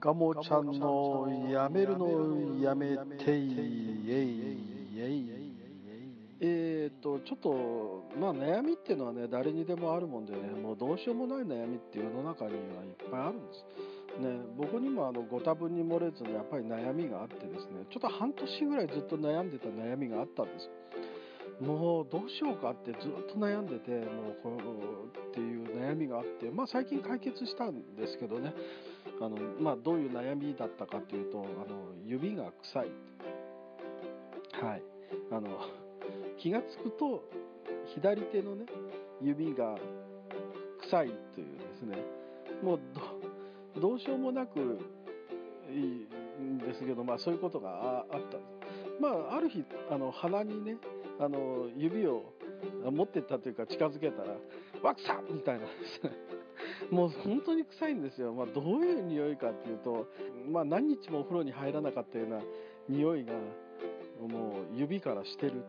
ガモちゃんのやめるのやめていえいえいえー、っとちょっとまあ悩みっていうのはね誰にでもあるもんでねもうどうしようもない悩みって世の中にはいっぱいあるんですね僕にもあのご多分に漏れずにやっぱり悩みがあってですねちょっと半年ぐらいずっと悩んでた悩みがあったんですもうどうしようかってずっと悩んでてもうこうっていう悩みがあってまあ最近解決したんですけどね。あの、まあ、どういう悩みだったかというとあの指が臭い。はい。あの気が付くと左手のね指が臭いというですね。もうどうしようもなくいいんですけど、まあ、そういうことがあった。んですまあ、ある日あの鼻にねあの指を持ってったというか近づけたら「わくさ!」みたいな。ですねもう本当に臭いんですよ、まあ、どういう匂いかっていうと、まあ、何日もお風呂に入らなかったような匂いがもう指からしてる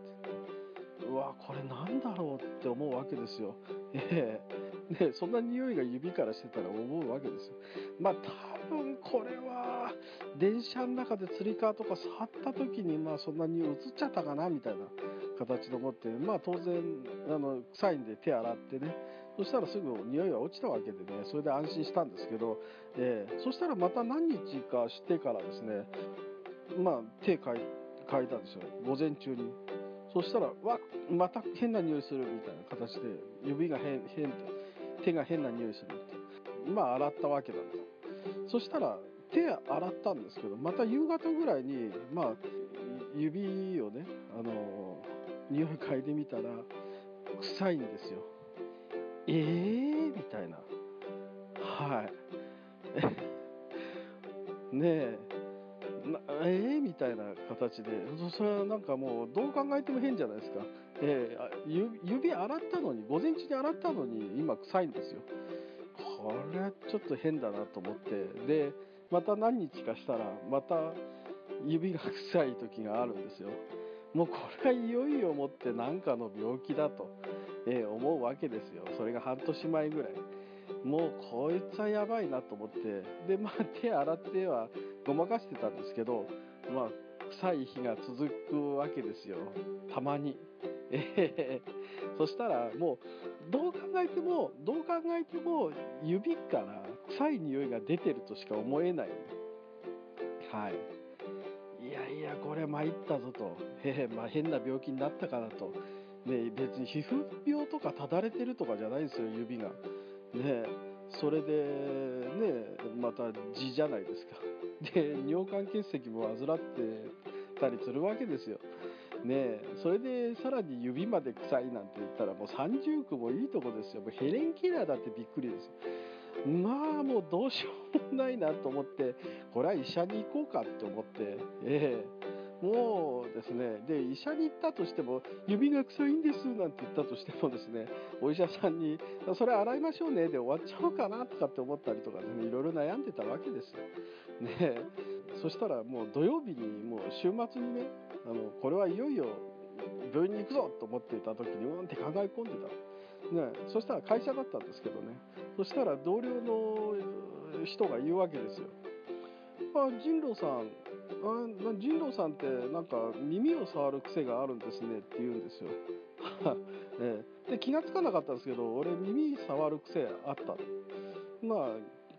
うわこれなんだろうって思うわけですよ、ええ。ね、そんな匂いが指からしてたら思うわけですよまあ多分これは電車の中でつり革とか触った時にまあそんなに移っちゃったかなみたいな形で思って、まあ当然、あの、臭いんで手洗ってね、そしたらすぐ匂いが落ちたわけでね、それで安心したんですけど、えー、そしたらまた何日かしてからですね、まあ手嗅い嗅いだんですよ、午前中に。そしたら、わまた変な匂いするみたいな形で、指が変、変って、手が変な匂いするって。まあ洗ったわけなんです。そしたら、手洗ったんですけど、また夕方ぐらいに、まあ、指をね、あの匂い嗅いでみたら臭いんですよ。えー？みたいな。はい。ねえ。えー、みたいな形で。それはなんかもうどう考えても変じゃないですか、えー、指洗ったのに午前中に洗ったのに今臭いんですよ。これはちょっと変だなと思って。でまた何日かしたらまた指が臭い時があるんですよ。もうこれはいよいよもって何かの病気だと、えー、思うわけですよ。それが半年前ぐらい。もうこいつはやばいなと思ってでまあ 手洗ってはごまかしてたんですけどまあ臭い日が続くわけですよ。たまに。えー、そしたらもうどう考えてもどう考えても指から臭い匂いが出てるとしか思えない。はい。いやいや、これ参ったぞと、へへまあ、変な病気になったかなと、ね、別に皮膚病とかただれてるとかじゃないんですよ、指が。ね、それで、ね、また痔じゃないですか。で、尿管結石も患ってたりするわけですよ。ねそれでさらに指まで臭いなんて言ったらもう30区もいいとこですよ。もうヘレンキラーだってびっくりです。まあもうどうしようもないなと思ってこれは医者に行こうかって思って、ええもうですねで医者に行ったとしても指が臭いんですなんて言ったとしてもですね お医者さんにそれ洗いましょうねで終わっちゃおうかなとかって思ったりとかねいろいろ悩んでたわけですよ。ねそしたらもう土曜日にもう週末にねあのこれはいよいよ病院に行くぞと思っていた時にうんって考え込んでた。ね、そしたら会社だったんですけどねそしたら同僚の人が言うわけですよあ人狼さんあ人狼さんってなんか耳を触る癖があるんですねって言うんですよ、ね、で気が付かなかったんですけど俺耳触る癖あった。まあ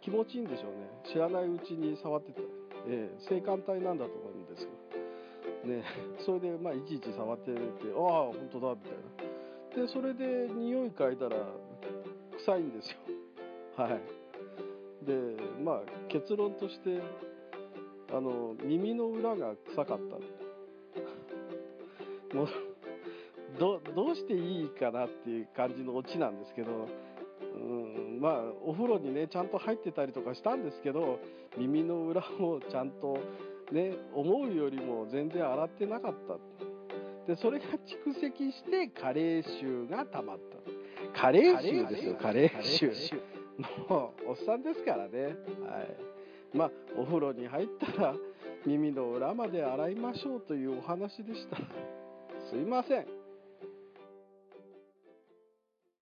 気持ちいいんでしょうね。知らないうちに触ってた、えー、性感帯なんだと思うんですよ。ね、それでまあいちいち触っててああ本当だみたいな。でそれで匂い嗅いだら臭いんですよ。はい。でまあ結論としてあの耳の裏が臭かった。もうどどうしていいかなっていう感じのオチなんですけどうんまあお風呂にねちゃんと入ってたりとかしたんですけど耳の裏をちゃんとね思うよりも全然洗ってなかった。でそれが蓄積して加齢臭が溜まった。加齢臭ですよ加齢臭。もうおっさんですからね。はいまあお風呂に入ったら 耳の裏まで洗いましょうというお話でした。すいません。